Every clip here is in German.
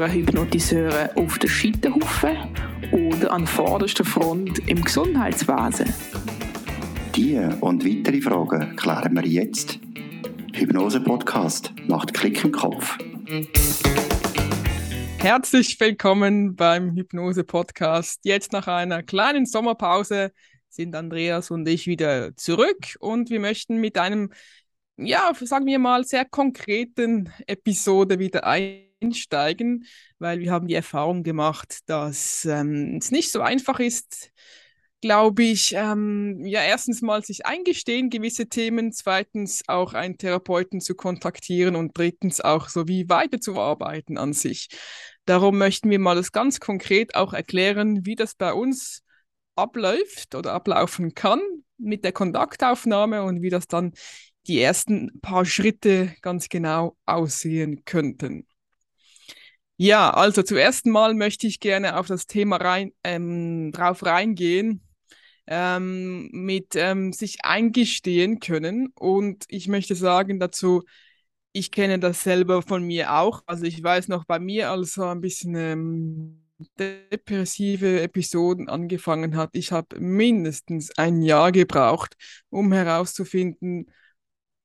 hören Hypnotiseure auf der Scheiterhaufen oder an vorderster Front im Gesundheitswesen? Diese und weitere Fragen klären wir jetzt. Hypnose Podcast macht Klick im Kopf. Herzlich willkommen beim Hypnose Podcast. Jetzt nach einer kleinen Sommerpause sind Andreas und ich wieder zurück und wir möchten mit einem, ja, sagen wir mal, sehr konkreten Episode wieder einsteigen, weil wir haben die Erfahrung gemacht, dass ähm, es nicht so einfach ist, glaube ich, ähm, ja, erstens mal sich eingestehen, gewisse Themen, zweitens auch einen Therapeuten zu kontaktieren und drittens auch so wie weiterzuarbeiten an sich. Darum möchten wir mal das ganz konkret auch erklären, wie das bei uns abläuft oder ablaufen kann mit der Kontaktaufnahme und wie das dann die ersten paar Schritte ganz genau aussehen könnten. Ja, also zuerst mal möchte ich gerne auf das Thema rein, ähm, drauf reingehen, ähm, mit ähm, sich eingestehen können. Und ich möchte sagen dazu, ich kenne das selber von mir auch. Also ich weiß noch bei mir, als so ein bisschen ähm, depressive Episoden angefangen hat, ich habe mindestens ein Jahr gebraucht, um herauszufinden,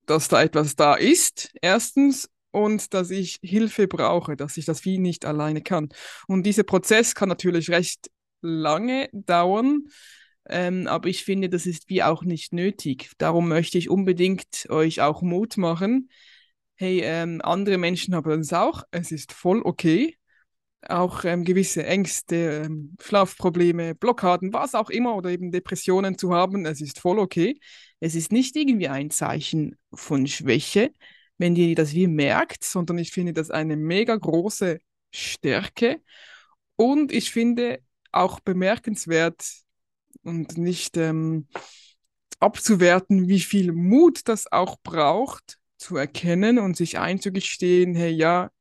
dass da etwas da ist, erstens, und dass ich Hilfe brauche, dass ich das wie nicht alleine kann. Und dieser Prozess kann natürlich recht lange dauern. Ähm, aber ich finde, das ist wie auch nicht nötig. Darum möchte ich unbedingt euch auch Mut machen. Hey, ähm, andere Menschen haben es auch. Es ist voll okay. Auch ähm, gewisse Ängste, ähm, Schlafprobleme, Blockaden, was auch immer oder eben Depressionen zu haben. Es ist voll okay. Es ist nicht irgendwie ein Zeichen von Schwäche, wenn ihr das wie merkt, sondern ich finde das eine mega große Stärke. Und ich finde auch bemerkenswert, und nicht ähm, abzuwerten, wie viel Mut das auch braucht, zu erkennen und sich einzugestehen, hey ja,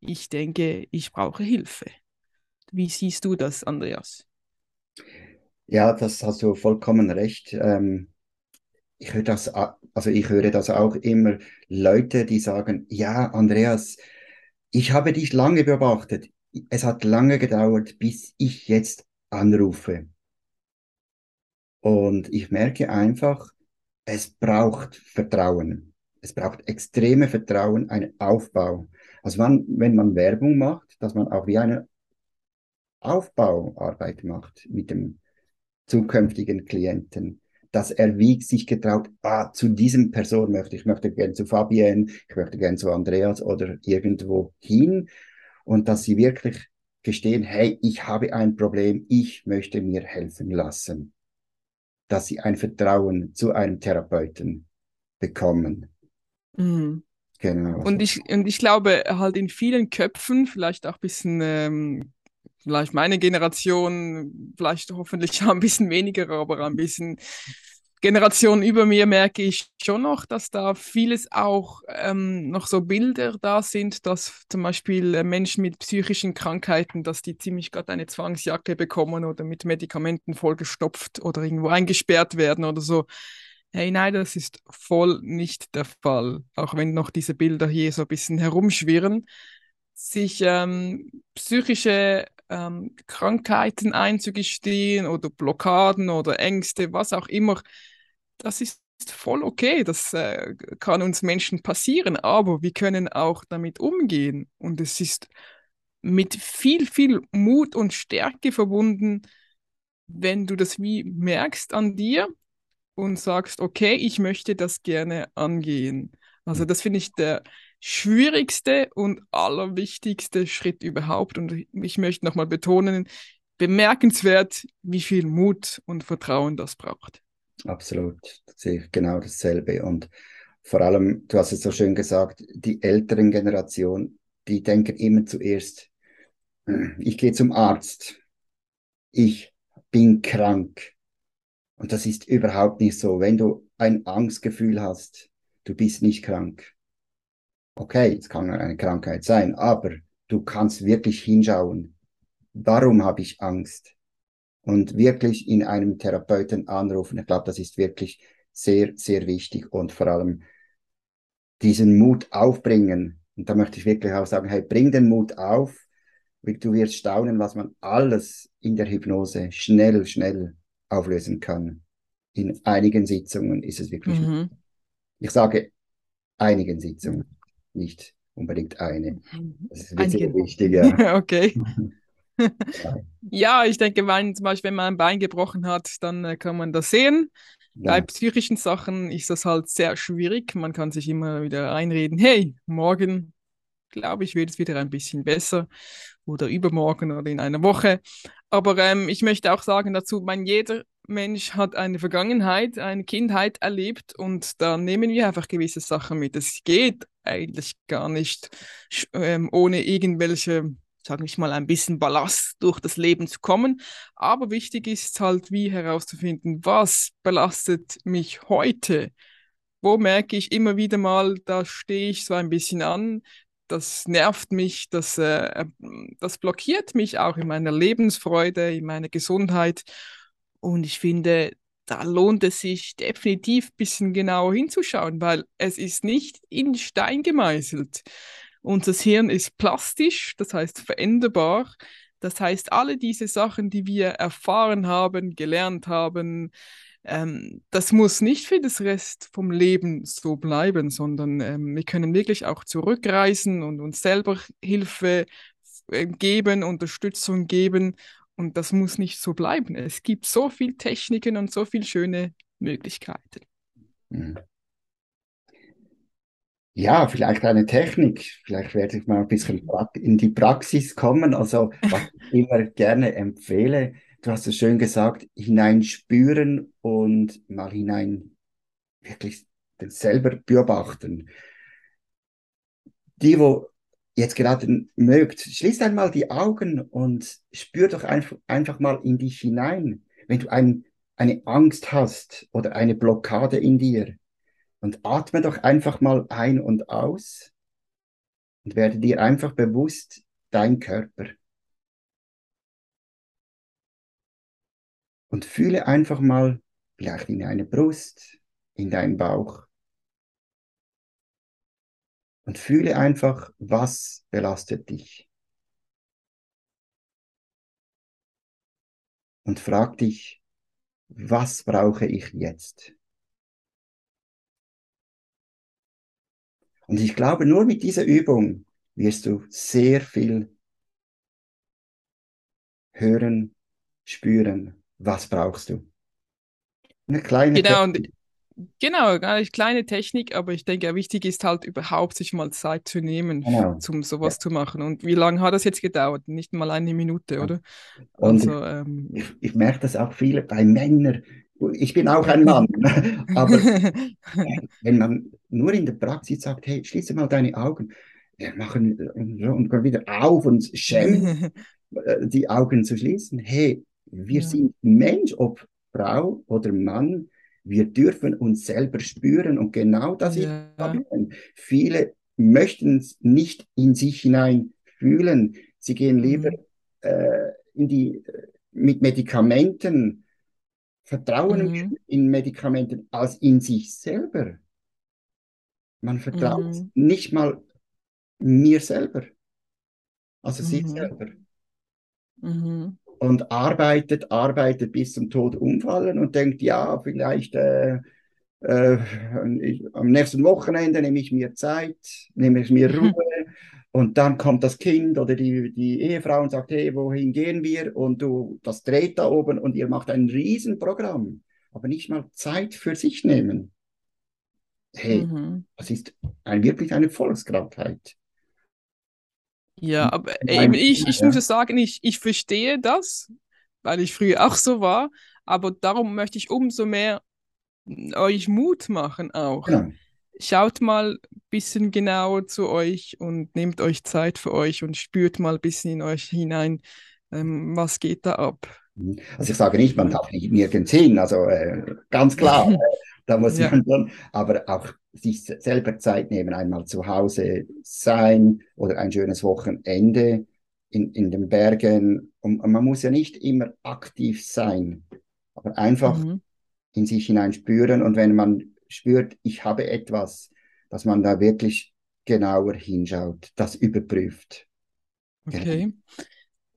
ich denke, ich brauche Hilfe. Wie siehst du das, Andreas? Ja, das hast du vollkommen recht. Ähm, ich höre das, also ich höre das auch immer Leute, die sagen, ja, Andreas, ich habe dich lange beobachtet. Es hat lange gedauert, bis ich jetzt anrufe. Und ich merke einfach, es braucht Vertrauen. Es braucht extreme Vertrauen, einen Aufbau. Also man, wenn man Werbung macht, dass man auch wie eine Aufbauarbeit macht mit dem zukünftigen Klienten, dass er wie sich getraut, ah, zu diesem Person möchte ich, möchte gerne zu Fabienne, ich möchte gerne zu Andreas oder irgendwo hin und dass sie wirklich gestehen, hey, ich habe ein Problem, ich möchte mir helfen lassen dass sie ein Vertrauen zu einem Therapeuten bekommen. Mhm. Genau. Und ich, und ich glaube, halt in vielen Köpfen, vielleicht auch ein bisschen, ähm, vielleicht meine Generation, vielleicht hoffentlich ein bisschen weniger, aber ein bisschen Generation über mir merke ich schon noch, dass da vieles auch ähm, noch so Bilder da sind, dass zum Beispiel äh, Menschen mit psychischen Krankheiten, dass die ziemlich gerade eine Zwangsjacke bekommen oder mit Medikamenten vollgestopft oder irgendwo eingesperrt werden oder so. Hey, nein, das ist voll nicht der Fall, auch wenn noch diese Bilder hier so ein bisschen herumschwirren. Sich ähm, psychische ähm, Krankheiten einzugestehen oder Blockaden oder Ängste, was auch immer, das ist voll okay, das äh, kann uns Menschen passieren, aber wir können auch damit umgehen und es ist mit viel, viel Mut und Stärke verbunden, wenn du das wie merkst an dir und sagst, okay, ich möchte das gerne angehen. Also das finde ich der schwierigste und allerwichtigste Schritt überhaupt. Und ich möchte nochmal betonen, bemerkenswert, wie viel Mut und Vertrauen das braucht. Absolut, das sehe ich genau dasselbe. Und vor allem, du hast es so schön gesagt, die älteren Generation, die denken immer zuerst, hm, ich gehe zum Arzt, ich bin krank. Und das ist überhaupt nicht so. Wenn du ein Angstgefühl hast, du bist nicht krank. Okay, es kann eine Krankheit sein, aber du kannst wirklich hinschauen. Warum habe ich Angst? und wirklich in einem Therapeuten anrufen. Ich glaube, das ist wirklich sehr, sehr wichtig und vor allem diesen Mut aufbringen. Und da möchte ich wirklich auch sagen, hey, bring den Mut auf, Du wirst staunen, was man alles in der Hypnose schnell, schnell auflösen kann. In einigen Sitzungen ist es wirklich. Mhm. Ich sage einigen Sitzungen, nicht unbedingt eine. Das ist Einige. wichtig, ja. Okay. Ja. Ja, ich denke, wenn, zum Beispiel, wenn man ein Bein gebrochen hat, dann äh, kann man das sehen. Bei Ja. psychischen Sachen ist das halt sehr schwierig. Man kann sich immer wieder einreden, hey, morgen, glaube ich, wird es wieder ein bisschen besser oder übermorgen oder in einer Woche. Aber ähm, ich möchte auch sagen dazu, mein, jeder Mensch hat eine Vergangenheit, eine Kindheit erlebt und da nehmen wir einfach gewisse Sachen mit. Es geht eigentlich gar nicht ähm, ohne irgendwelche, sage ich mal, ein bisschen Ballast durch das Leben zu kommen. Aber wichtig ist halt, wie herauszufinden, was belastet mich heute? Wo merke ich immer wieder mal, da stehe ich so ein bisschen an, das nervt mich, das, äh, das blockiert mich auch in meiner Lebensfreude, in meiner Gesundheit. Und ich finde, da lohnt es sich definitiv ein bisschen genauer hinzuschauen, weil es ist nicht in Stein gemeißelt. Unser Hirn ist plastisch, das heißt veränderbar. Das heißt, alle diese Sachen, die wir erfahren haben, gelernt haben, ähm, das muss nicht für das Rest vom Leben so bleiben, sondern ähm, wir können wirklich auch zurückreisen und uns selber Hilfe äh, geben, Unterstützung geben. Und das muss nicht so bleiben. Es gibt so viele Techniken und so viele schöne Möglichkeiten. Mhm. Ja, vielleicht eine Technik. Vielleicht werde ich mal ein bisschen in die Praxis kommen. Also, was ich immer gerne empfehle, du hast es schön gesagt, hineinspüren und mal hinein wirklich den selber beobachten. Die, wo jetzt gerade mögt, schließt einmal die Augen und spür doch einfach, einfach mal in dich hinein. Wenn du ein, eine Angst hast oder eine Blockade in dir, und atme doch einfach mal ein und aus und werde dir einfach bewusst dein Körper. Und fühle einfach mal vielleicht in deine Brust, in deinen Bauch. Und fühle einfach, was belastet dich. Und frag dich, was brauche ich jetzt? Und ich glaube, nur mit dieser Übung wirst du sehr viel hören, spüren, was brauchst du. Eine kleine Genau, Technik. Genau, gar nicht kleine Technik, aber ich denke, wichtig ist halt überhaupt, sich mal Zeit zu nehmen, Genau. um sowas zu machen. Und wie lange hat das jetzt gedauert? Nicht mal eine Minute, Ja. oder? Und Also, ähm, ich, ich merke das auch viele bei Männern. Ich bin auch ein Mann, aber wenn man nur in der Praxis sagt, hey, schließe mal deine Augen, wir machen äh, und gehen wieder auf und schämen äh, die Augen zu schließen. Hey, wir Ja. sind Mensch, ob Frau oder Mann, wir dürfen uns selber spüren und genau das ist Ja. das Problem. Viele möchten es nicht in sich hinein fühlen. Sie gehen lieber Mhm. äh, in die, äh, mit Medikamenten, vertrauen Mhm. in Medikamenten als in sich selber. Man vertraut Mhm. nicht mal mir selber, also sich Mhm. selber. Mhm. Und arbeitet, arbeitet bis zum Tod umfallen und denkt, ja, vielleicht äh, äh, ich, am nächsten Wochenende nehme ich mir Zeit, nehme ich mir Ruhe und dann kommt das Kind oder die, die Ehefrau und sagt, hey, wohin gehen wir? Und du, das dreht da oben und ihr macht ein Riesenprogramm, aber nicht mal Zeit für sich nehmen. Hey, Mhm. das ist ein, wirklich eine Volkskrankheit. Ja, aber In eben ich, ich ja. muss sagen, ich, ich verstehe das, weil ich früher auch so war, aber darum möchte ich umso mehr euch Mut machen auch. Genau. Schaut mal ein bisschen genauer zu euch und nehmt euch Zeit für euch und spürt mal ein bisschen in euch hinein, ähm, was geht da ab. Also ich sage nicht, man darf nicht nirgends hin, also äh, ganz klar, äh, da muss Ja. man schon, aber auch sich se- selber Zeit nehmen, einmal zu Hause sein oder ein schönes Wochenende in, in den Bergen. Und, und man muss ja nicht immer aktiv sein, aber einfach Mhm. in sich hinein spüren und wenn man spürt, ich habe etwas, dass man da wirklich genauer hinschaut, das überprüft. Okay.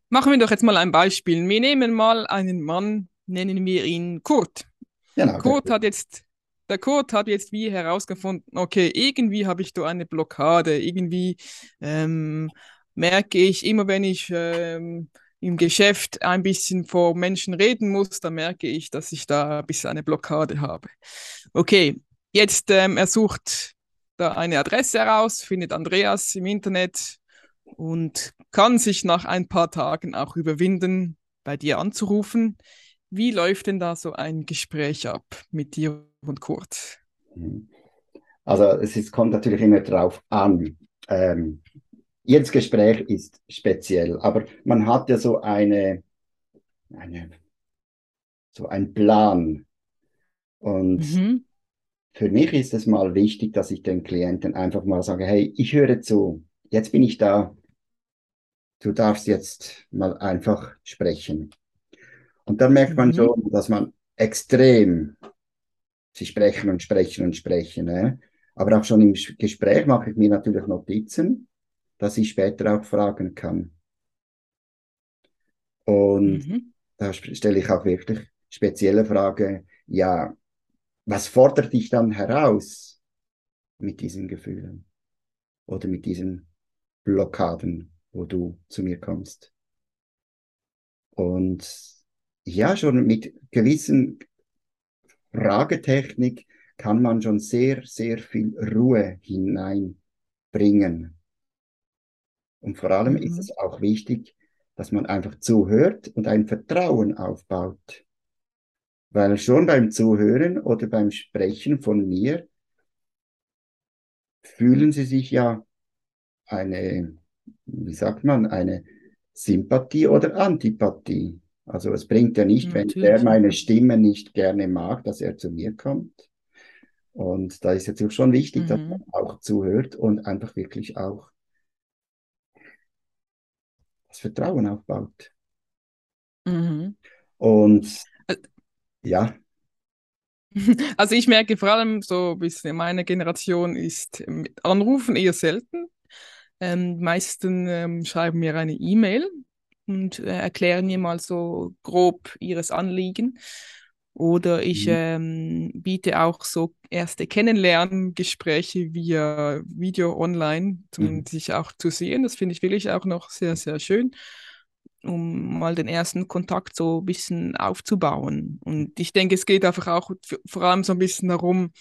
Machen wir doch jetzt mal ein Beispiel. Wir nehmen mal einen Mann, nennen wir ihn Kurt. Genau. Kurt hat jetzt, der Kurt hat jetzt wie herausgefunden, okay, irgendwie habe ich da eine Blockade, irgendwie ähm, merke ich, immer wenn ich ähm, im Geschäft ein bisschen vor Menschen reden muss, dann merke ich, dass ich da ein bisschen eine Blockade habe. Okay, jetzt ähm, er sucht da eine Adresse heraus, findet Andreas im Internet und kann sich nach ein paar Tagen auch überwinden, bei dir anzurufen. Wie läuft denn da so ein Gespräch ab mit dir und Kurt? Mhm. Also es ist, kommt natürlich immer drauf an. Ähm, jedes Gespräch ist speziell, aber man hat ja so eine, eine so einen Plan. Und mhm. für mich ist es mal wichtig, dass ich den Klienten einfach mal sage, hey, ich höre zu, jetzt bin ich da, du darfst jetzt mal einfach sprechen. Und dann merkt man mhm. schon, dass man extrem, sie sprechen und sprechen und sprechen, ne? aber auch schon im Gespräch mache ich mir natürlich Notizen dass ich später auch fragen kann. Und mhm. da stelle ich auch wirklich spezielle Frage, ja, was fordert dich dann heraus mit diesen Gefühlen oder mit diesen Blockaden, wo du zu mir kommst? Und ja, schon mit gewissen Fragetechnik kann man schon sehr, sehr viel Ruhe hineinbringen. Und vor allem mhm. ist es auch wichtig, dass man einfach zuhört und ein Vertrauen aufbaut. Weil schon beim Zuhören oder beim Sprechen von mir fühlen sie sich ja eine, wie sagt man, eine Sympathie oder Antipathie. Also es bringt ja nicht, Natürlich. wenn der meine Stimme nicht gerne mag, dass er zu mir kommt. Und da ist jetzt schon wichtig, mhm. dass man auch zuhört und einfach wirklich auch das Vertrauen aufbaut. Mhm. Und ja. Also ich merke vor allem so ein bisschen, meine Generation ist mit Anrufen eher selten. Ähm, die meisten ähm, schreiben mir eine E-Mail und äh, erklären mir mal so grob ihres Anliegen. Oder ich mhm. ähm, biete auch so erste Kennenlerngespräche via Video online, um mhm. sich auch zu sehen. Das finde ich wirklich auch noch sehr, sehr schön, um mal den ersten Kontakt so ein bisschen aufzubauen. Und ich denke, es geht einfach auch vor allem so ein bisschen darum,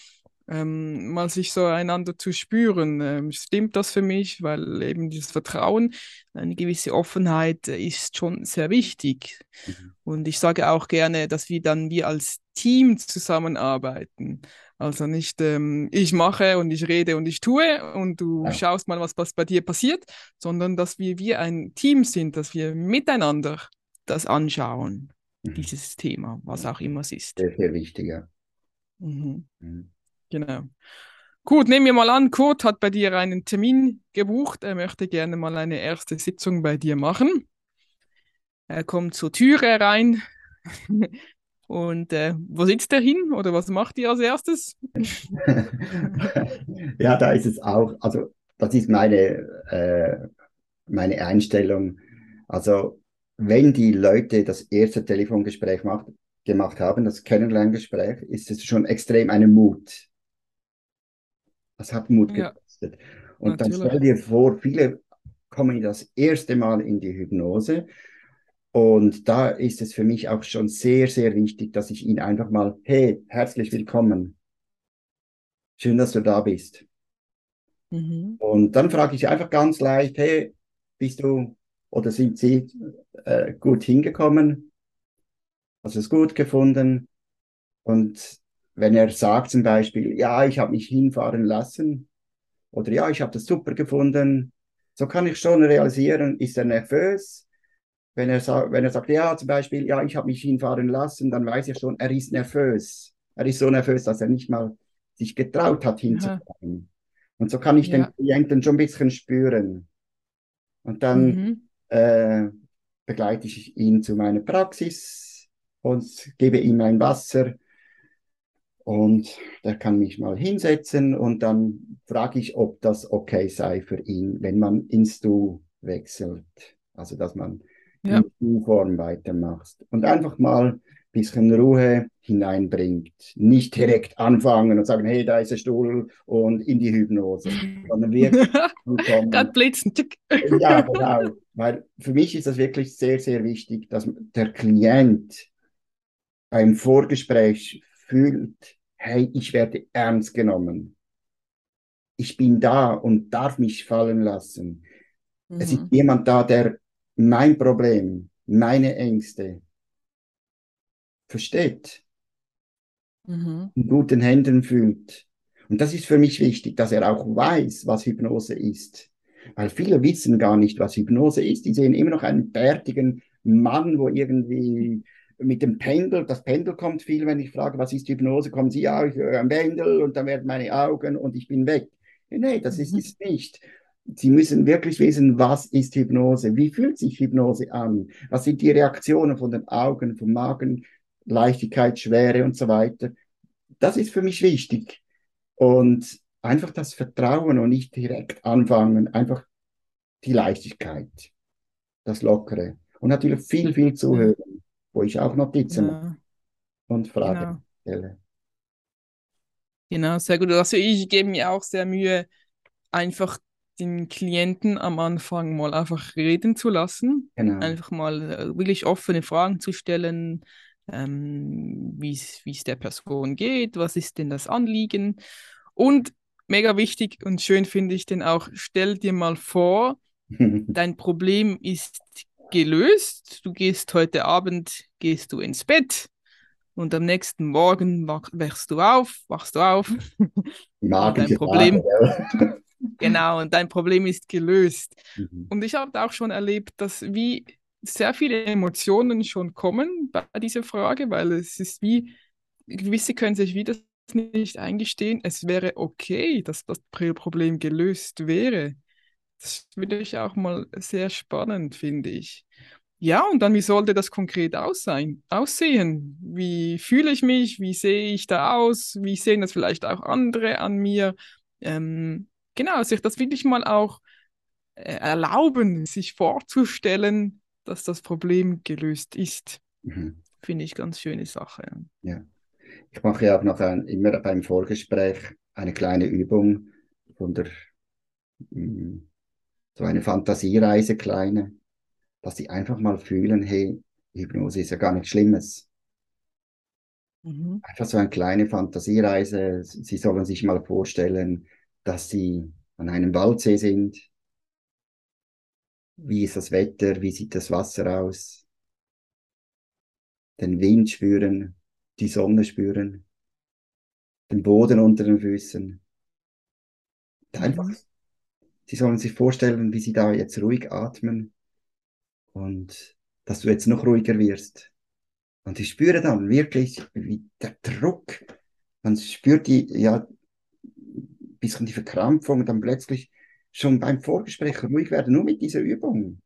ähm, mal sich so einander zu spüren. Ähm, stimmt das für mich? Weil eben dieses Vertrauen, eine gewisse Offenheit ist schon sehr wichtig. Mhm. Und ich sage auch gerne, dass wir dann wir als Team zusammenarbeiten. Also nicht ähm, ich mache und ich rede und ich tue und du ja. schaust mal, was, was bei dir passiert, sondern dass wir, wir ein Team sind, dass wir miteinander das anschauen, mhm. dieses Thema, was auch immer es ist. Sehr, sehr wichtig, ja. Mhm. Genau. Gut, nehmen wir mal an, Kurt hat bei dir einen Termin gebucht. Er möchte gerne mal eine erste Sitzung bei dir machen. Er kommt zur Türe rein. Und äh, wo sitzt er hin oder was macht ihr als erstes? ja, da ist es auch, also das ist meine, äh, meine Einstellung. Also wenn die Leute das erste Telefongespräch macht, gemacht haben, das Kennenlerngespräch, ist es schon extrem ein Mut. Das hat Mut ja, gekostet. Und natürlich. dann stell dir vor, viele kommen das erste Mal in die Hypnose. Und da ist es für mich auch schon sehr, sehr wichtig, dass ich ihn einfach mal, hey, herzlich willkommen. Schön, dass du da bist. Mhm. Und dann frage ich einfach ganz leicht, hey, bist du oder sind Sie äh, gut hingekommen? Hast du es gut gefunden? Und wenn er sagt zum Beispiel, ja, ich habe mich hinfahren lassen oder ja, ich habe das super gefunden, so kann ich schon realisieren, ist er nervös? Wenn er, sagt, wenn er sagt, ja, zum Beispiel, ja, ich habe mich hinfahren lassen, dann weiß ich schon, er ist nervös. Er ist so nervös, dass er nicht mal sich getraut hat, hinzufahren. Und so kann ich ja. den Klienten schon ein bisschen spüren. Und dann mhm. äh, begleite ich ihn zu meiner Praxis und gebe ihm ein Wasser und der kann mich mal hinsetzen und dann frage ich, ob das okay sei für ihn, wenn man ins Du wechselt. Also, dass man Ja. in U-Form weitermacht und einfach mal ein bisschen Ruhe hineinbringt. Nicht direkt anfangen und sagen, hey, da ist der Stuhl und in die Hypnose, sondern wirklich. Gerade blitzen. Ja, genau. Weil für mich ist das wirklich sehr, sehr wichtig, dass der Klient beim Vorgespräch fühlt, hey, ich werde ernst genommen. Ich bin da und darf mich fallen lassen. Es ist Mhm. jemand da, der mein Problem, meine Ängste versteht, Mhm. in guten Händen fühlt. Und das ist für mich wichtig, dass er auch weiß, was Hypnose ist. Weil viele wissen gar nicht, was Hypnose ist. Die sehen immer noch einen bärtigen Mann, wo irgendwie mit dem Pendel, das Pendel kommt viel, wenn ich frage, was ist Hypnose, kommen sie, ja, ich höre ein Pendel und dann werden meine Augen und ich bin weg. Nee, das ist Mhm. es nicht. Sie müssen wirklich wissen, was ist Hypnose? Wie fühlt sich Hypnose an? Was sind die Reaktionen von den Augen, vom Magen, Leichtigkeit, Schwere und so weiter? Das ist für mich wichtig. Und einfach das Vertrauen und nicht direkt anfangen, einfach die Leichtigkeit, das Lockere. Und natürlich viel, viel zuhören, wo ich auch Notizen mache Ja, und Fragen genau. stelle. Genau, sehr gut. Also ich gebe mir auch sehr Mühe, einfach den Klienten am Anfang mal einfach reden zu lassen. Genau. Einfach mal äh, wirklich offene Fragen zu stellen, ähm, wie es wie es der Person geht, was ist denn das Anliegen. Und mega wichtig und schön finde ich denn auch, stell dir mal vor, dein Problem ist gelöst. Du gehst heute Abend, gehst du ins Bett und am nächsten Morgen wach, wachst du auf, wachst du auf. Magische Problem. Frage? Genau, und dein Problem ist gelöst. Mhm. Und ich habe auch schon erlebt, dass wie sehr viele Emotionen schon kommen bei dieser Frage, weil es ist wie, gewisse können sich wie das nicht eingestehen, es wäre okay, dass das Problem gelöst wäre. Das würde ich auch mal sehr spannend, finde ich. Ja, und dann, wie sollte das konkret aussehen? aussehen? Wie fühle ich mich? Wie sehe ich da aus? Wie sehen das vielleicht auch andere an mir? Ähm, genau, sich das wirklich mal auch äh, erlauben, sich vorzustellen, dass das Problem gelöst ist. Mhm. Finde ich ganz schöne Sache. Ja. Ich mache ja auch noch ein, immer beim Vorgespräch eine kleine Übung von der, mm, so eine Fantasiereise kleine, dass sie einfach mal fühlen, hey, Hypnose ist ja gar nichts Schlimmes. Mhm. Einfach so eine kleine Fantasiereise. Sie sollen sich mal vorstellen, dass sie an einem Waldsee sind. Wie ist das Wetter? Wie sieht das Wasser aus? Den Wind spüren, die Sonne spüren, den Boden unter den Füßen. Einfach, Mhm. Sie sollen sich vorstellen, wie sie da jetzt ruhig atmen und dass du jetzt noch ruhiger wirst. Und ich spüre dann wirklich, wie der Druck, man spürt die, ja, ein bisschen die Verkrampfung und dann plötzlich schon beim Vorgespräch ruhig werden, nur mit dieser Übung.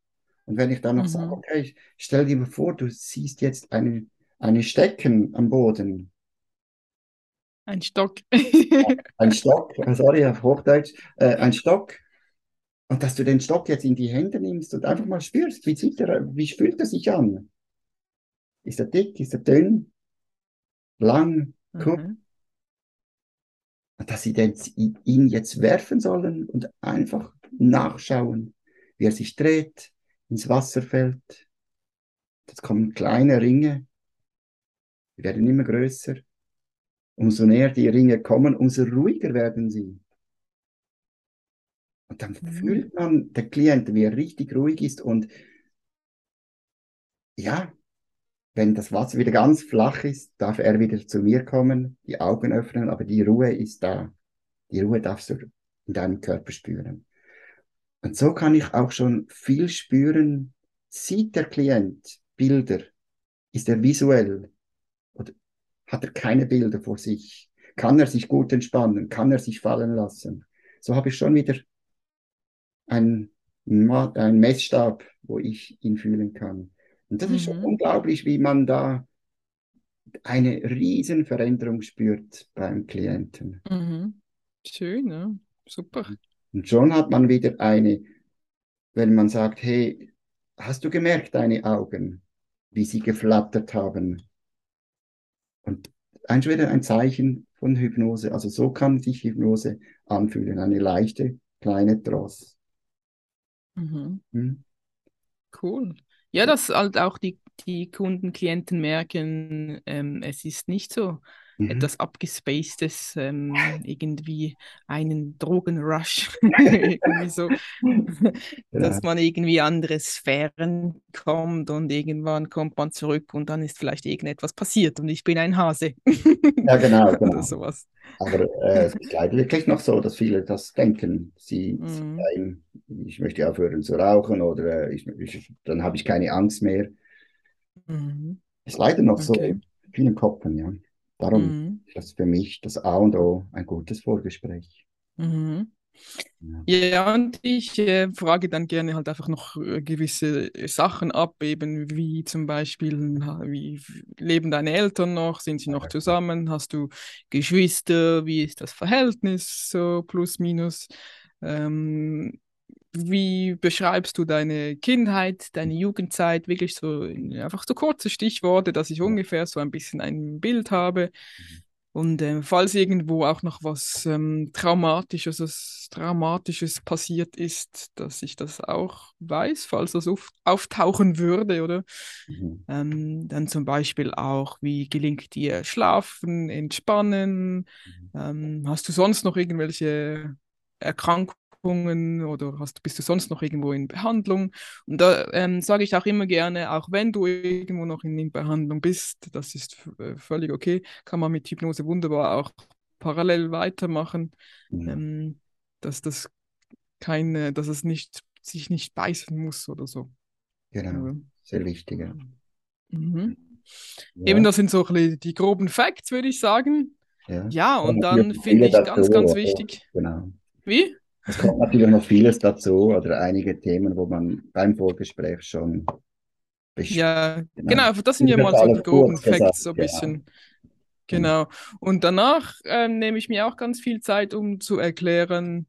Und wenn ich dann noch Mhm. sage, okay, stell dir mal vor, du siehst jetzt eine, eine Stecken am Boden, Ein Stock. ein Stock, sorry, auf Hochdeutsch, äh, ein Stock. Und dass du den Stock jetzt in die Hände nimmst und einfach mal spürst, wie sieht er, wie fühlt er sich an? Ist er dick, ist er dünn, lang, kurz? Mhm. dass sie den, ihn jetzt werfen sollen und einfach nachschauen, wie er sich dreht, ins Wasser fällt. Jetzt kommen kleine Ringe, die werden immer größer. Umso näher die Ringe kommen, umso ruhiger werden sie. Und dann Mhm. fühlt man der Klient, wie er richtig ruhig ist und ja, wenn das Wasser wieder ganz flach ist, darf er wieder zu mir kommen, die Augen öffnen, aber die Ruhe ist da. Die Ruhe darfst du in deinem Körper spüren. Und so kann ich auch schon viel spüren, sieht der Klient Bilder, ist er visuell oder hat er keine Bilder vor sich, kann er sich gut entspannen, kann er sich fallen lassen. So habe ich schon wieder ein, ein Messstab, wo ich ihn fühlen kann. Und das ist schon Mhm. unglaublich, wie man da eine riesen Veränderung spürt beim Klienten. Mhm. Schön, ja. Super. Und schon hat man wieder eine, wenn man sagt, hey, hast du gemerkt, deine Augen, wie sie geflattert haben? Und ein wieder ein Zeichen von Hypnose. Also so kann sich Hypnose anfühlen, eine leichte kleine Trost. Mhm. Hm? Cool. Ja, dass halt auch die, die Kunden, Klienten merken, ähm, es ist nicht so Mhm. etwas abgespacedes, ähm, irgendwie einen Drogenrush, irgendwie so, dass man irgendwie andere Sphären kommt und irgendwann kommt man zurück und dann ist vielleicht irgendetwas passiert und ich bin ein Hase. Ja, genau, genau. Oder sowas. Aber äh, es ist leider wirklich noch so, dass viele das denken. Sie Mhm. sagen, ich möchte aufhören zu rauchen oder äh, ich, ich, dann habe ich keine Angst mehr. Mhm. Ist leider noch so Okay. in vielen Köpfen, ja. Darum Mhm. ist das für mich das A und O ein gutes Vorgespräch. Mhm. Ja. Ja, und ich äh, frage dann gerne halt einfach noch äh, gewisse Sachen ab, eben wie zum Beispiel, wie leben deine Eltern noch, sind sie noch zusammen, hast du Geschwister, wie ist das Verhältnis, so plus minus, ähm, wie beschreibst du deine Kindheit, deine Jugendzeit, wirklich so in- einfach so kurze Stichworte, dass ich ungefähr so ein bisschen ein Bild habe. Und äh, falls irgendwo auch noch was ähm, Traumatisches, was Traumatisches passiert ist, dass ich das auch weiß, falls das auf, auftauchen würde, oder? Mhm. Ähm, dann zum Beispiel auch, wie gelingt dir Schlafen, Entspannen? Ähm, hast du sonst noch irgendwelche Erkrankungen oder hast, bist du sonst noch irgendwo in Behandlung? Und da ähm, sage ich auch immer gerne, auch wenn du irgendwo noch in, in Behandlung bist, das ist äh, völlig okay, kann man mit Hypnose wunderbar auch parallel weitermachen, Mhm. ähm, dass das keine, dass es nicht, sich nicht beißen muss oder so. Genau, Ja. sehr wichtig. Ja. Mhm. Ja, Eben, das sind so die groben Facts, würde ich sagen. ja. Ja, und dann finde ich ganz, ganz wichtig. Genau. Wie? Es kommt natürlich noch vieles dazu oder einige Themen, wo man beim Vorgespräch schon. Ja, Genau. genau, das sind ja mal so die groben Facts, so ein genau. bisschen. Genau. Und danach ähm, nehme ich mir auch ganz viel Zeit, um zu erklären,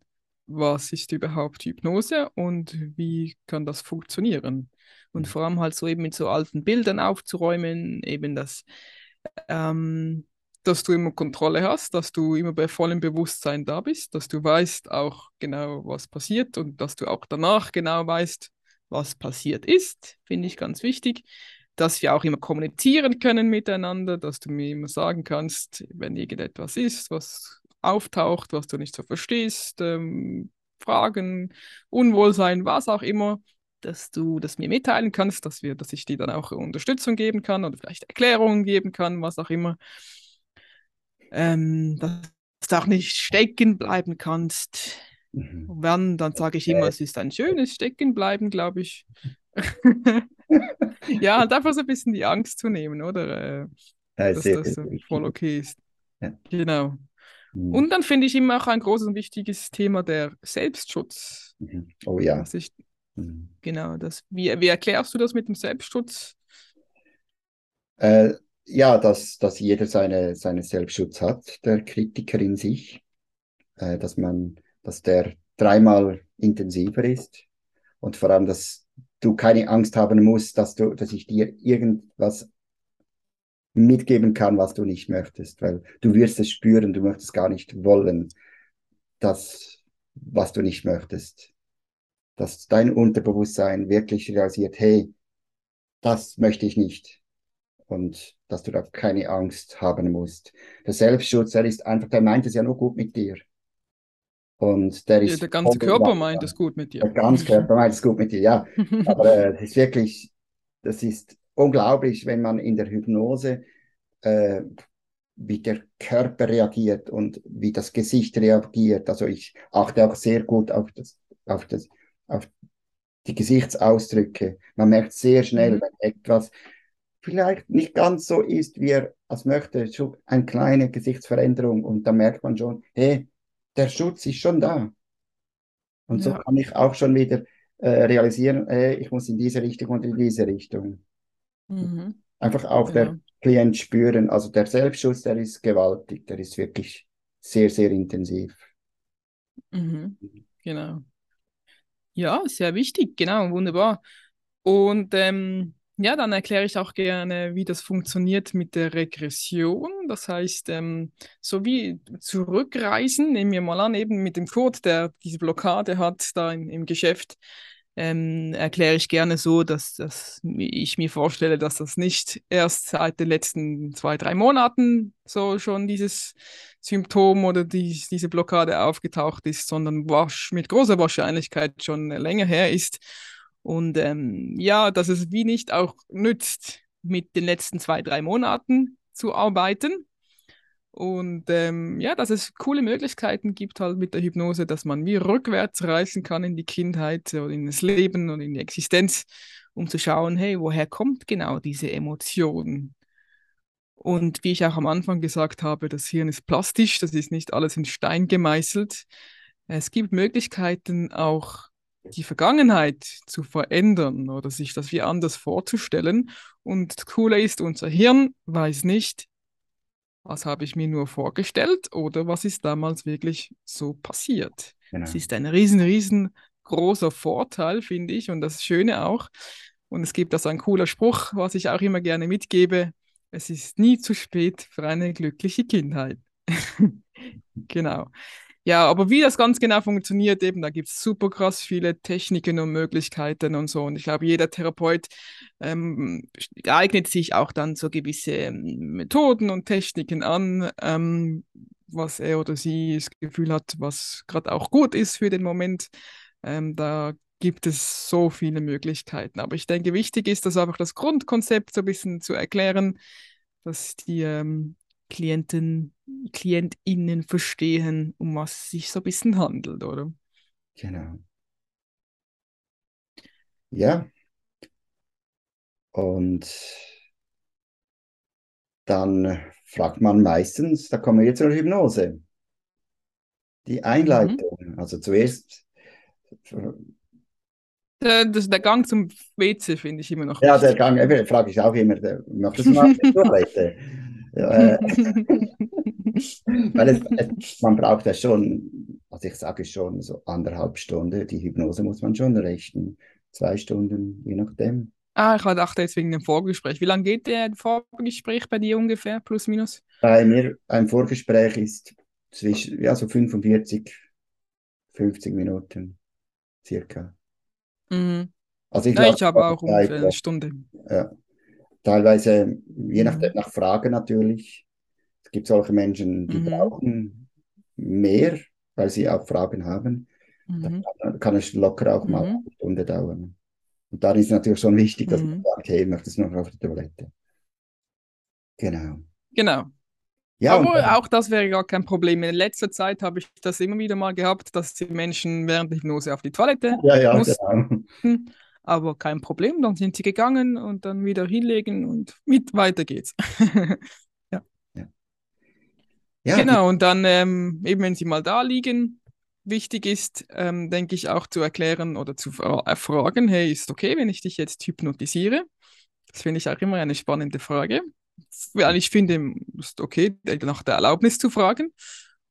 was ist überhaupt Hypnose und wie kann das funktionieren. Und Mhm. vor allem halt so eben mit so alten Bildern aufzuräumen, eben das, ähm, dass du immer Kontrolle hast, dass du immer bei vollem Bewusstsein da bist, dass du weißt auch genau, was passiert und dass du auch danach genau weißt, was passiert ist, finde ich ganz wichtig dass wir auch immer kommunizieren können miteinander, dass du mir immer sagen kannst, wenn irgendetwas ist, was auftaucht, was du nicht so verstehst, ähm, Fragen, Unwohlsein, was auch immer, dass du das mir mitteilen kannst, dass wir, dass ich dir dann auch Unterstützung geben kann oder vielleicht Erklärungen geben kann, was auch immer. Ähm, dass du auch nicht stecken bleiben kannst. Mhm. Und wenn, dann sage ich immer, es ist ein schönes Steckenbleiben, glaube ich. ja, halt einfach so ein bisschen die Angst zu nehmen, oder? Äh, Ja, dass das wichtig. voll okay ist. Ja. Genau. Mhm. Und dann finde ich immer auch ein großes und wichtiges Thema der Selbstschutz. Mhm. Oh ja. Ist, Mhm. genau, das, wie, wie erklärst du das mit dem Selbstschutz? Äh, ja, dass, dass jeder seine, seinen Selbstschutz hat, der Kritiker in sich, äh, dass man, dass der dreimal intensiver ist und vor allem, dass du keine Angst haben musst, dass du, dass ich dir irgendwas mitgeben kann, was du nicht möchtest, weil du wirst es spüren, du möchtest gar nicht wollen, das, was du nicht möchtest. Dass dein Unterbewusstsein wirklich realisiert, hey, das möchte ich nicht. Und dass du da keine Angst haben musst. Der Selbstschutz, der ist einfach, der meint es ja nur gut mit dir. Und der Ja, ist der ganze Körper meint es gut mit dir. Der ganze Körper meint es gut mit dir, ja. Aber äh, es ist wirklich, das ist unglaublich, wenn man in der Hypnose, äh, wie der Körper reagiert und wie das Gesicht reagiert. Also ich achte auch sehr gut auf das, auf das, auf die Gesichtsausdrücke. Man merkt sehr schnell, Mhm. wenn etwas vielleicht nicht ganz so ist, wie er es möchte, schon eine kleine Gesichtsveränderung und da merkt man schon, hey, der Schutz ist schon da. Und so Ja. kann ich auch schon wieder äh, realisieren, hey, ich muss in diese Richtung und in diese Richtung. Mhm. Einfach auch der Genau. Klient spüren. Also der Selbstschutz, der ist gewaltig, der ist wirklich sehr, sehr intensiv. Mhm. Genau. Ja, sehr wichtig, genau, wunderbar. Und ähm, ja, dann erkläre ich auch gerne, wie das funktioniert mit der Regression. Das heißt, ähm, so wie zurückreisen, nehmen wir mal an, eben mit dem Kurt, der diese Blockade hat da in, im Geschäft, ähm, erkläre ich gerne so, dass, dass ich mir vorstelle, dass das nicht erst seit den letzten zwei, drei Monaten so schon dieses Symptom oder die, diese Blockade aufgetaucht ist, sondern mit großer Wahrscheinlichkeit schon länger her ist. Und ähm, ja, dass es wie nicht auch nützt, mit den letzten zwei, drei Monaten zu arbeiten, und ähm, ja, dass es coole Möglichkeiten gibt halt mit der Hypnose, dass man wie rückwärts reisen kann in die Kindheit oder in das Leben und in die Existenz, um zu schauen, hey, woher kommt genau diese Emotion? Und wie ich auch am Anfang gesagt habe, das Hirn ist plastisch, das ist nicht alles in Stein gemeißelt. Es gibt Möglichkeiten, auch die Vergangenheit zu verändern oder sich das wie anders vorzustellen. Und das Coole ist, unser Hirn weiß nicht, was habe ich mir nur vorgestellt oder was ist damals wirklich so passiert. Genau. Es ist ein riesen, riesengroßer Vorteil, finde ich, und das Schöne auch. Und es gibt also ein cooler Spruch, was ich auch immer gerne mitgebe. Es ist nie zu spät für eine glückliche Kindheit. genau. Ja, aber wie das ganz genau funktioniert, eben, da gibt es super krass viele Techniken und Möglichkeiten und so. Und ich glaube, jeder Therapeut ähm, eignet sich auch dann so gewisse ähm, Methoden und Techniken an, ähm, was er oder sie das Gefühl hat, was gerade auch gut ist für den Moment. Ähm, da gibt es so viele Möglichkeiten. Aber ich denke, wichtig ist, das einfach das Grundkonzept so ein bisschen zu erklären, dass die ähm, Klienten, KlientInnen verstehen, um was es sich so ein bisschen handelt, oder? Genau. Ja. Und dann fragt man meistens, da kommen wir jetzt zur Hypnose. Die Einleitung, mhm. also zuerst. Der, das, der Gang zum WC finde ich immer noch. Ja, der Gang, frage ich auch immer, macht das mal die Toilette? Weil es, es, man braucht ja schon, also ich sage schon, so anderthalb Stunden. Die Hypnose muss man schon richten. Zwei Stunden, je nachdem. Ah, ich dachte jetzt wegen dem Vorgespräch. Wie lange geht der Vorgespräch bei dir ungefähr, plus minus? Bei mir ein Vorgespräch ist zwischen, ja, so 45, 50 Minuten circa. Mhm. Also ich, ja, ich habe auch ungefähr eine Stunde. Ja. Teilweise, je mhm. nach Frage natürlich. Es gibt solche Menschen, die mhm. brauchen mehr, weil sie auch Fragen haben. Mhm. Dann kann es locker auch mal mhm. eine Stunde dauern. Und dann ist natürlich schon wichtig, dass man mhm. sagt, hey, ich möchte es noch auf der Toilette. Genau. Genau. Ja, Aber auch das wäre gar kein Problem. In letzter Zeit habe ich das immer wieder mal gehabt, dass die Menschen während der Hypnose auf die Toilette ja, ja, mussten. Genau aber kein Problem, dann sind sie gegangen und dann wieder hinlegen und mit weiter geht's. ja. Genau, und dann ähm, eben, wenn sie mal da liegen, wichtig ist, ähm, denke ich, auch zu erklären oder zu erfragen, hey, ist okay, wenn ich dich jetzt hypnotisiere? Das finde ich auch immer eine spannende Frage. Weil ich finde, es ist okay, nach der Erlaubnis zu fragen.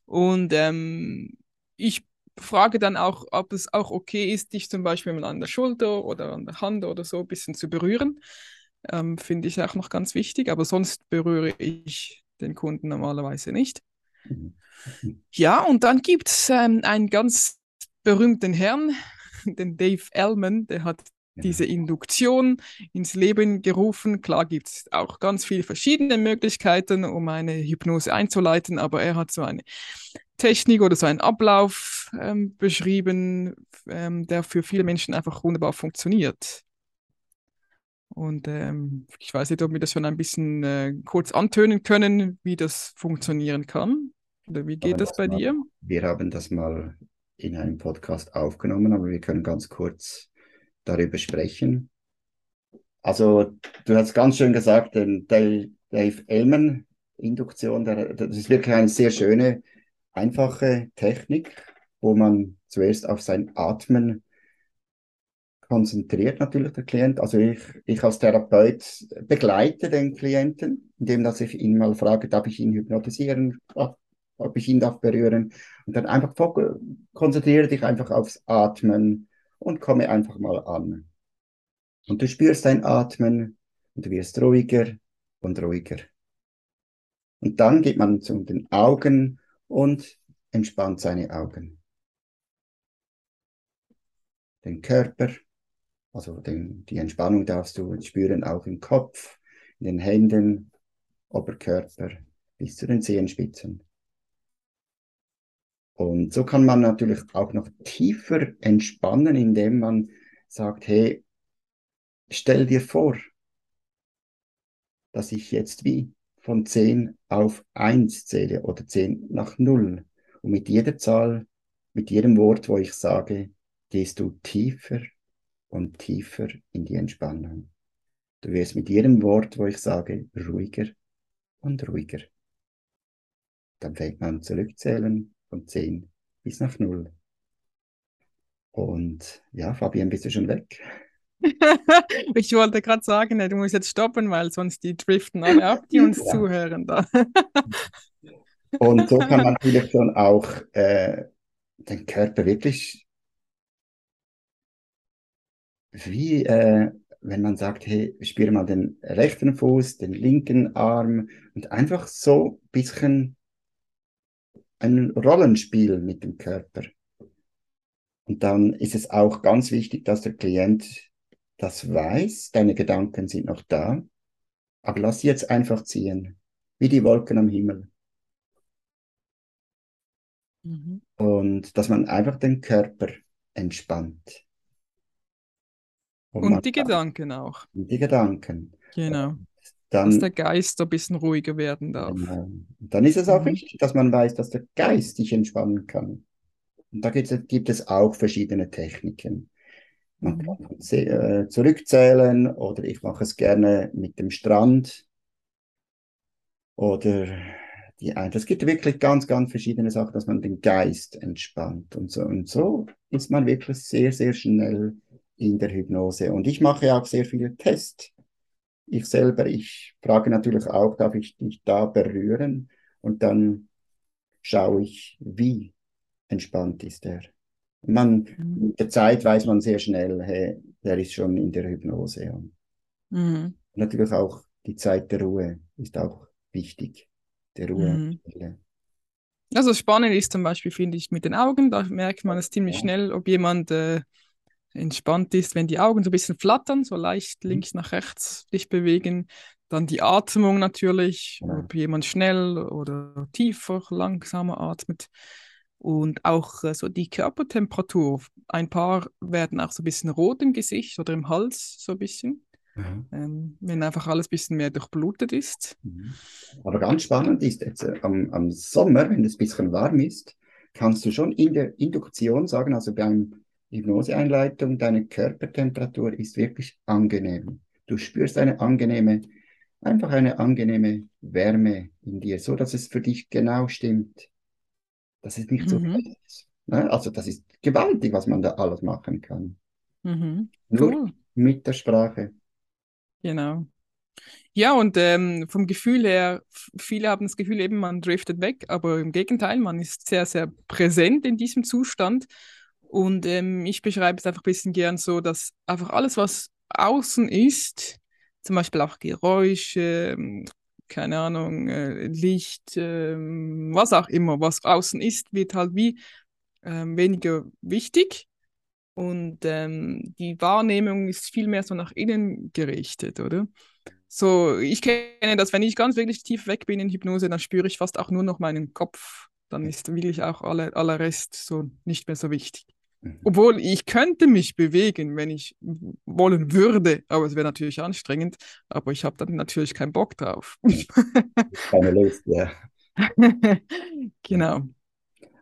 Und ähm, ich frage dann auch, ob es auch okay ist, dich zum Beispiel mal an der Schulter oder an der Hand oder so ein bisschen zu berühren. Ähm, Finde ich auch noch ganz wichtig, aber sonst berühre ich den Kunden normalerweise nicht. Ja, und dann gibt es ähm, einen ganz berühmten Herrn, den Dave Ellman, der hat diese Induktion ins Leben gerufen. Klar gibt es auch ganz viele verschiedene Möglichkeiten, um eine Hypnose einzuleiten, aber er hat so eine Technik oder so einen Ablauf ähm, beschrieben, ähm, der für viele Menschen einfach wunderbar funktioniert. Und ähm, ich weiß nicht, ob wir das schon ein bisschen äh, kurz antönen können, wie das funktionieren kann. Oder wie geht das, das, bei mal, dir? Wir haben das mal in einem Podcast aufgenommen, aber wir können ganz kurz darüber sprechen. Also, du hast ganz schön gesagt, den Dave, Dave Ellman Induktion, der, das ist wirklich eine sehr schöne einfache Technik, wo man zuerst auf sein Atmen konzentriert natürlich der Klient. Also ich, ich als Therapeut begleite den Klienten, indem dass ich ihn mal frage, darf ich ihn hypnotisieren, ob ich ihn darf berühren und dann einfach konzentriere dich einfach aufs Atmen und komme einfach mal an. Und du spürst dein Atmen und du wirst ruhiger und ruhiger. Und dann geht man zu den Augen und entspannt seine Augen. Den Körper, also den, die Entspannung darfst du spüren auch im Kopf, in den Händen, Oberkörper bis zu den Zehenspitzen. Und so kann man natürlich auch noch tiefer entspannen, indem man sagt, hey, stell dir vor, dass ich jetzt wie von 10 auf 1 zähle oder 10 nach 0. Und mit jeder Zahl, mit jedem Wort, wo ich sage, gehst du tiefer und tiefer in die Entspannung. Du wirst mit jedem Wort, wo ich sage, ruhiger und ruhiger. Dann fängt man zurückzählen von 10 bis nach 0. Und ja, Fabian, bist du schon weg? ich wollte gerade sagen, du musst jetzt stoppen, weil sonst die driften alle ab, die uns ja. zuhören da. Und so kann man natürlich schon auch äh, den Körper wirklich wie äh, wenn man sagt, hey, spüre mal den rechten Fuß, den linken Arm und einfach so ein bisschen ein Rollenspiel mit dem Körper. Und dann ist es auch ganz wichtig, dass der Klient das weiß, deine Gedanken sind noch da, aber lass sie jetzt einfach ziehen, wie die Wolken am Himmel. Mhm. Und dass man einfach den Körper entspannt. Und, und die Gedanken auch. Die Gedanken. Genau. Dann, dass der Geist ein bisschen ruhiger werden darf. Genau. Dann ist es auch mhm. wichtig, dass man weiß, dass der Geist sich entspannen kann. Und da gibt es, auch verschiedene Techniken. Man mhm. kann äh, zurückzählen oder ich mache es gerne mit dem Strand. Oder die ein. Es gibt wirklich ganz, ganz verschiedene Sachen, dass man den Geist entspannt. Und so, und so ist man wirklich sehr, sehr schnell in der Hypnose. Und ich mache auch sehr viele Tests. Ich selber, ich frage natürlich auch, darf ich dich da berühren? Und dann schaue ich, wie entspannt ist er. Man, mhm. mit der Zeit weiß man sehr schnell, hey, der ist schon in der Hypnose. Mhm. natürlich auch die Zeit der Ruhe ist auch wichtig. Der Ruhe. Mhm. Also spannend ist zum Beispiel, finde ich, mit den Augen, da merkt man es ziemlich ja. schnell, ob jemand äh, entspannt ist, wenn die Augen so ein bisschen flattern, so leicht mhm. links nach rechts sich bewegen. Dann die Atmung natürlich, ob jemand schnell oder tiefer, langsamer atmet. Und auch äh, so die Körpertemperatur. Ein paar werden auch so ein bisschen rot im Gesicht oder im Hals, so ein bisschen. Mhm. Ähm, wenn einfach alles ein bisschen mehr durchblutet ist. Mhm. Aber ganz spannend ist jetzt äh, am, am Sommer, wenn es ein bisschen warm ist, kannst du schon in der Induktion sagen, also beim Hypnoseeinleitung, deine Körpertemperatur ist wirklich angenehm. Du spürst eine angenehme, einfach eine angenehme Wärme in dir, so dass es für dich genau stimmt. Dass es nicht mhm. so ist. Ne? Also das ist gewaltig, was man da alles machen kann. Mhm. Nur cool. mit der Sprache. Genau. Ja, und ähm, vom Gefühl her, viele haben das Gefühl eben, man driftet weg, aber im Gegenteil, man ist sehr, sehr präsent in diesem Zustand und ähm, ich beschreibe es einfach ein bisschen gern so, dass einfach alles, was außen ist, zum Beispiel auch Geräusche, ähm, keine Ahnung, äh, Licht, äh, was auch immer, was außen ist, wird halt wie äh, weniger wichtig. Und ähm, die Wahrnehmung ist viel mehr so nach innen gerichtet, oder? So, ich kenne das, wenn ich ganz wirklich tief weg bin in Hypnose, dann spüre ich fast auch nur noch meinen Kopf. Dann ist wirklich auch alle, aller Rest so nicht mehr so wichtig. Mhm. Obwohl ich könnte mich bewegen, wenn ich wollen würde, aber es wäre natürlich anstrengend, aber ich habe dann natürlich keinen Bock drauf. Keine Lust, ja. genau.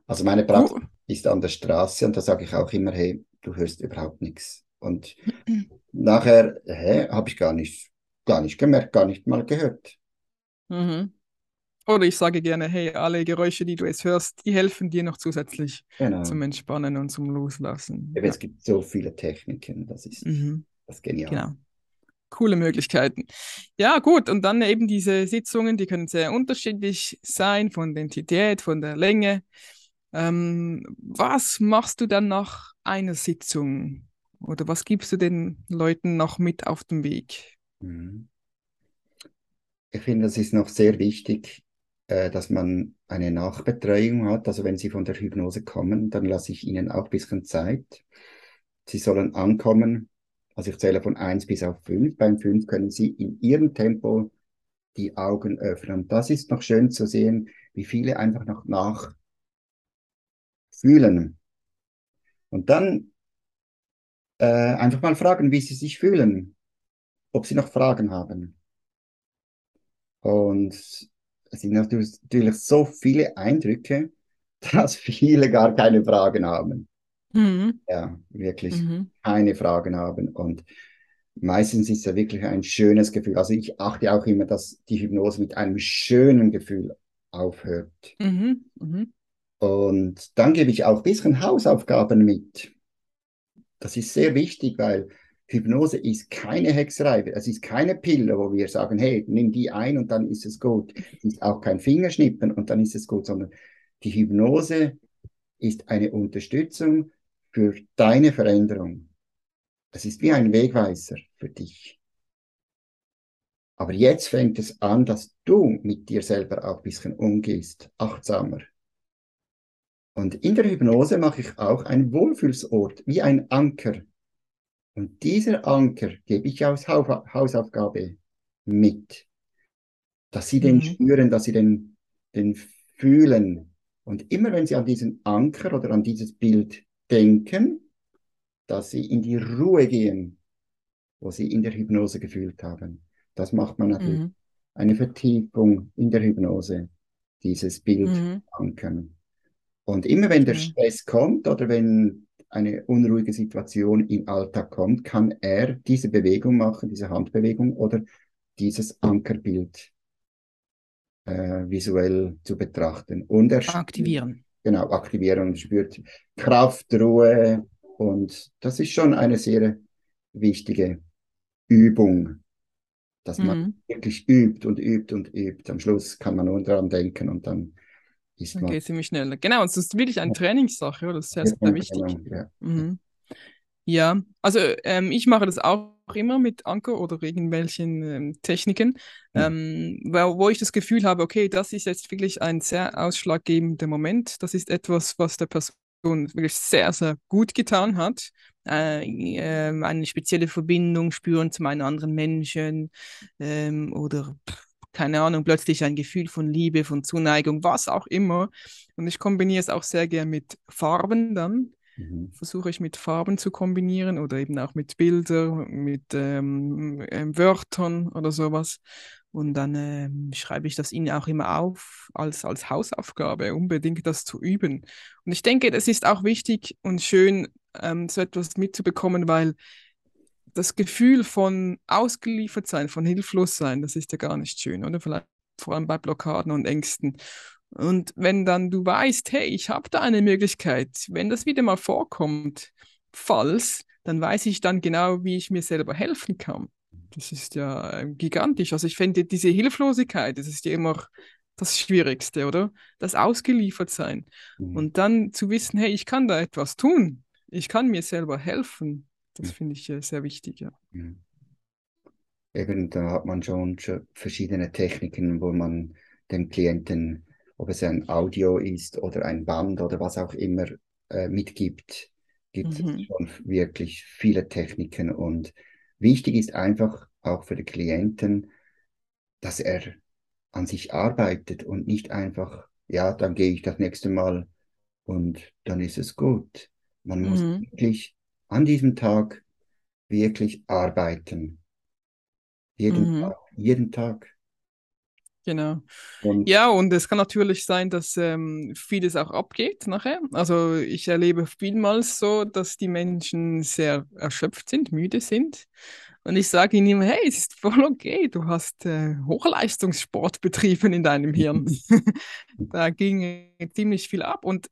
Also meine Praxis oh. ist an der Straße und da sage ich auch immer, hey, du hörst überhaupt nichts. Und nachher, hä, habe ich gar nicht, gar nicht gemerkt, gar nicht mal gehört. Mhm. Oder ich sage gerne, hey, alle Geräusche, die du jetzt hörst, die helfen dir noch zusätzlich genau. zum Entspannen und zum Loslassen. Ja. Es gibt so viele Techniken, das ist mhm. das genial. Genau. Coole Möglichkeiten. Ja, gut, und dann eben diese Sitzungen, die können sehr unterschiedlich sein von der Intensität, von der Länge. Ähm, was machst du dann nach einer Sitzung? Oder was gibst du den Leuten noch mit auf den Weg? Mhm. Ich finde, das ist noch sehr wichtig, äh, dass man eine Nachbetreuung hat. Also wenn Sie von der Hypnose kommen, dann lasse ich Ihnen auch ein bisschen Zeit. Sie sollen ankommen. Also ich zähle von eins bis auf fünf. Beim fünf können Sie in Ihrem Tempo die Augen öffnen. Und das ist noch schön zu sehen, wie viele einfach noch nachfühlen. Und dann äh, einfach mal fragen, wie sie sich fühlen, ob sie noch Fragen haben. Und es sind natürlich, so viele Eindrücke, dass viele gar keine Fragen haben. Mhm. Ja, wirklich Mhm. keine Fragen haben. Und meistens ist es ja wirklich ein schönes Gefühl. Also ich achte auch immer, dass die Hypnose mit einem schönen Gefühl aufhört. Mhm. Mhm. Und dann gebe ich auch ein bisschen Hausaufgaben mit. Das ist sehr wichtig, weil Hypnose ist keine Hexerei. Es ist keine Pille, wo wir sagen, hey, nimm die ein und dann ist es gut. Es ist auch kein Fingerschnippen und dann ist es gut, sondern die Hypnose ist eine Unterstützung für deine Veränderung. Es ist wie ein Wegweiser für dich. Aber jetzt fängt es an, dass du mit dir selber auch ein bisschen umgehst, achtsamer. Und in der Hypnose mache ich auch einen Wohlfühlsort, wie ein Anker. Und dieser Anker gebe ich als Hausaufgabe mit, dass sie den Mhm. spüren, dass sie den, den fühlen. Und immer wenn sie an diesen Anker oder an dieses Bild denken, dass sie in die Ruhe gehen, wo sie in der Hypnose gefühlt haben. Das macht man natürlich Mhm. eine Vertiefung in der Hypnose, dieses Bild Mhm. ankern. Und immer wenn der. Stress kommt oder wenn eine unruhige Situation im Alltag kommt, kann er diese Bewegung machen, diese Handbewegung oder dieses Ankerbild äh, visuell zu betrachten. Und er spürt- Aktivieren. genau, aktivieren und spürt Kraft, Ruhe. Und das ist schon eine sehr wichtige Übung, dass man Mhm. wirklich übt und übt und übt. Am Schluss kann man nur daran denken und dann ist Dann geht es ziemlich schneller. Genau, und es ist wirklich eine Ja. Trainingssache, oder? Das ist sehr, sehr man wichtig. genau, ja. Mhm. Ja, also ähm, ich mache das auch immer mit Anker oder irgendwelchen ähm, Techniken, ähm, wo, wo ich das Gefühl habe, okay, das ist jetzt wirklich ein sehr ausschlaggebender Moment. Das ist etwas, was der Person wirklich sehr, sehr gut getan hat. Äh, ähm, eine spezielle Verbindung spüren zu einem anderen Menschen ähm, oder pff, keine Ahnung, plötzlich ein Gefühl von Liebe, von Zuneigung, was auch immer. Und ich kombiniere es auch sehr gern mit Farben dann Mhm. versuche ich mit Farben zu kombinieren oder eben auch mit Bildern, mit ähm, ähm, Wörtern oder sowas. Und dann ähm, schreibe ich das ihnen auch immer auf als, als Hausaufgabe, unbedingt das zu üben. Und ich denke, das ist auch wichtig und schön, ähm, so etwas mitzubekommen, weil das Gefühl von ausgeliefert sein, von hilflos sein, das ist ja gar nicht schön, oder? Vielleicht vor allem bei Blockaden und Ängsten. Und wenn dann du weißt, hey, ich habe da eine Möglichkeit, wenn das wieder mal vorkommt, falls, dann weiß ich dann genau, wie ich mir selber helfen kann. Das ist ja äh, gigantisch. Also ich finde diese Hilflosigkeit, das ist ja immer das Schwierigste, oder? Das ausgeliefert sein. Mhm. Und dann zu wissen, hey, ich kann da etwas tun. Ich kann mir selber helfen. Das finde ich äh, sehr wichtig, ja. Mhm. Eben, da hat man schon schon verschiedene Techniken, wo man dem Klienten, ob es ein Audio ist oder ein Band oder was auch immer, äh, mitgibt. Gibt Mhm. es schon wirklich viele Techniken und wichtig ist einfach auch für den Klienten, dass er an sich arbeitet und nicht einfach, ja, dann gehe ich das nächste Mal und dann ist es gut. Man muss Mhm. wirklich an diesem Tag wirklich arbeiten. Jeden Mhm. Tag, jeden Tag. Genau. Und Ja, und es kann natürlich sein, dass ähm, vieles auch abgeht nachher. Also ich erlebe vielmals so, dass die Menschen sehr erschöpft sind, müde sind. Und ich sage ihnen immer, hey, es ist voll okay, du hast äh, Hochleistungssport betrieben in deinem Hirn. Da ging ziemlich viel ab. Und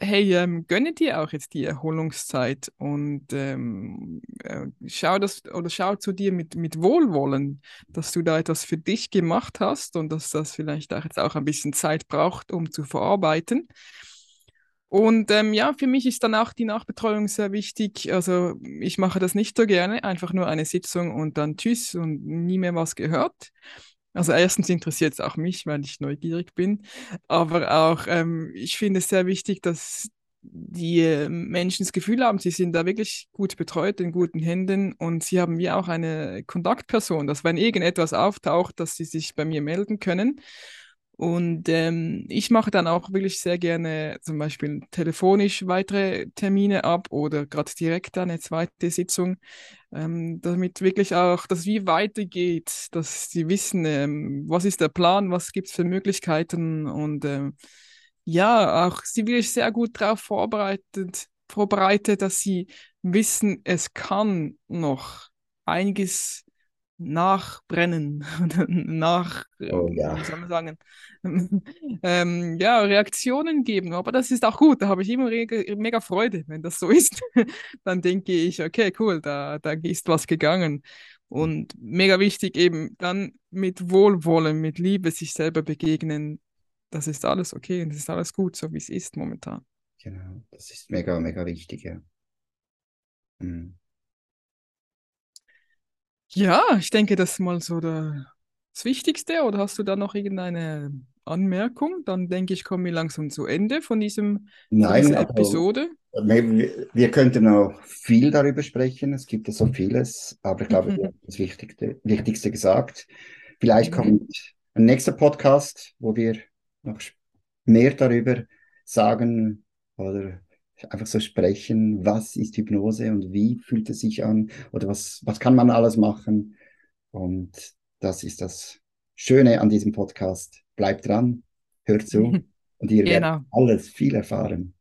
hey, ähm, gönne dir auch jetzt die Erholungszeit und ähm, äh, schau das oder schau zu dir mit, mit Wohlwollen, dass du da etwas für dich gemacht hast und dass das vielleicht auch jetzt auch ein bisschen Zeit braucht, um zu verarbeiten. Und ähm, ja, für mich ist dann auch die Nachbetreuung sehr wichtig. Also ich mache das nicht so gerne, einfach nur eine Sitzung und dann tschüss und nie mehr was gehört. Also erstens interessiert es auch mich, weil ich neugierig bin, aber auch ähm, ich finde es sehr wichtig, dass die äh, Menschen das Gefühl haben, sie sind da wirklich gut betreut, in guten Händen. Und sie haben wie auch eine Kontaktperson, dass wenn irgendetwas auftaucht, dass sie sich bei mir melden können. Und ähm, ich mache dann auch wirklich sehr gerne zum Beispiel telefonisch weitere Termine ab oder gerade direkt eine zweite Sitzung, ähm, damit wirklich auch das wie weitergeht, dass sie wissen, ähm, was ist der Plan, was gibt es für Möglichkeiten und ähm, ja, auch sie wirklich sehr gut darauf vorbereitet, vorbereitet, dass sie wissen, es kann noch einiges nachbrennen oder nach, Oh ja. wie soll man sagen, ähm, ja, Reaktionen geben. Aber das ist auch gut, da habe ich immer mega Freude, wenn das so ist. Dann denke ich, okay, cool, da, da ist was gegangen. Und mega wichtig eben dann mit Wohlwollen, mit Liebe sich selber begegnen. Das ist alles okay und das ist alles gut, so wie es ist momentan. Genau, das ist mega, mega wichtig, ja. Mhm. Ja, ich denke, das ist mal so der, das Wichtigste. Oder hast du da noch irgendeine Anmerkung? Dann denke ich, kommen wir langsam zu Ende von diesem, Nein, dieser also Episode. wir, wir könnten noch viel darüber sprechen. Es gibt ja so vieles, aber ich glaube, wir haben das Wichtigste, Wichtigste gesagt. Vielleicht Mhm. kommt ein nächster Podcast, wo wir noch mehr darüber sagen oder einfach so sprechen, was ist Hypnose und wie fühlt es sich an oder was, was kann man alles machen. Und das ist das Schöne an diesem Podcast. Bleibt dran, hört zu und ihr werdet Genau. alles viel erfahren.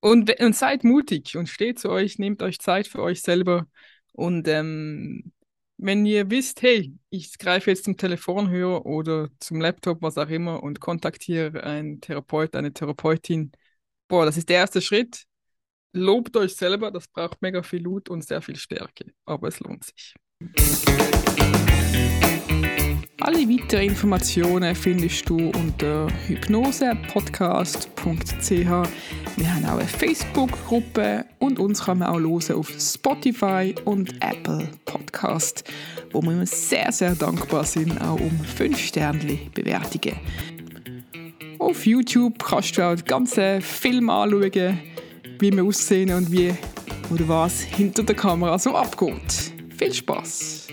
Und, und seid mutig und steht zu euch, nehmt euch Zeit für euch selber. Und ähm, wenn ihr wisst, hey, ich greife jetzt zum Telefonhörer oder zum Laptop, was auch immer, und kontaktiere einen Therapeut, eine Therapeutin, boah, das ist der erste Schritt. Lobt euch selber, das braucht mega viel Mut und sehr viel Stärke, aber es lohnt sich. Alle weiteren Informationen findest du unter hypnosepodcast.ch. Wir haben auch eine Facebook-Gruppe und uns kann man auch hören auf Spotify und Apple Podcast, wo wir sehr, sehr dankbar sind, auch um 5 Sterne Bewertungen. Auf YouTube kannst du auch den ganzen Film anschauen, wie wir aussehen und wie oder was hinter der Kamera so abgeht. Viel Spaß!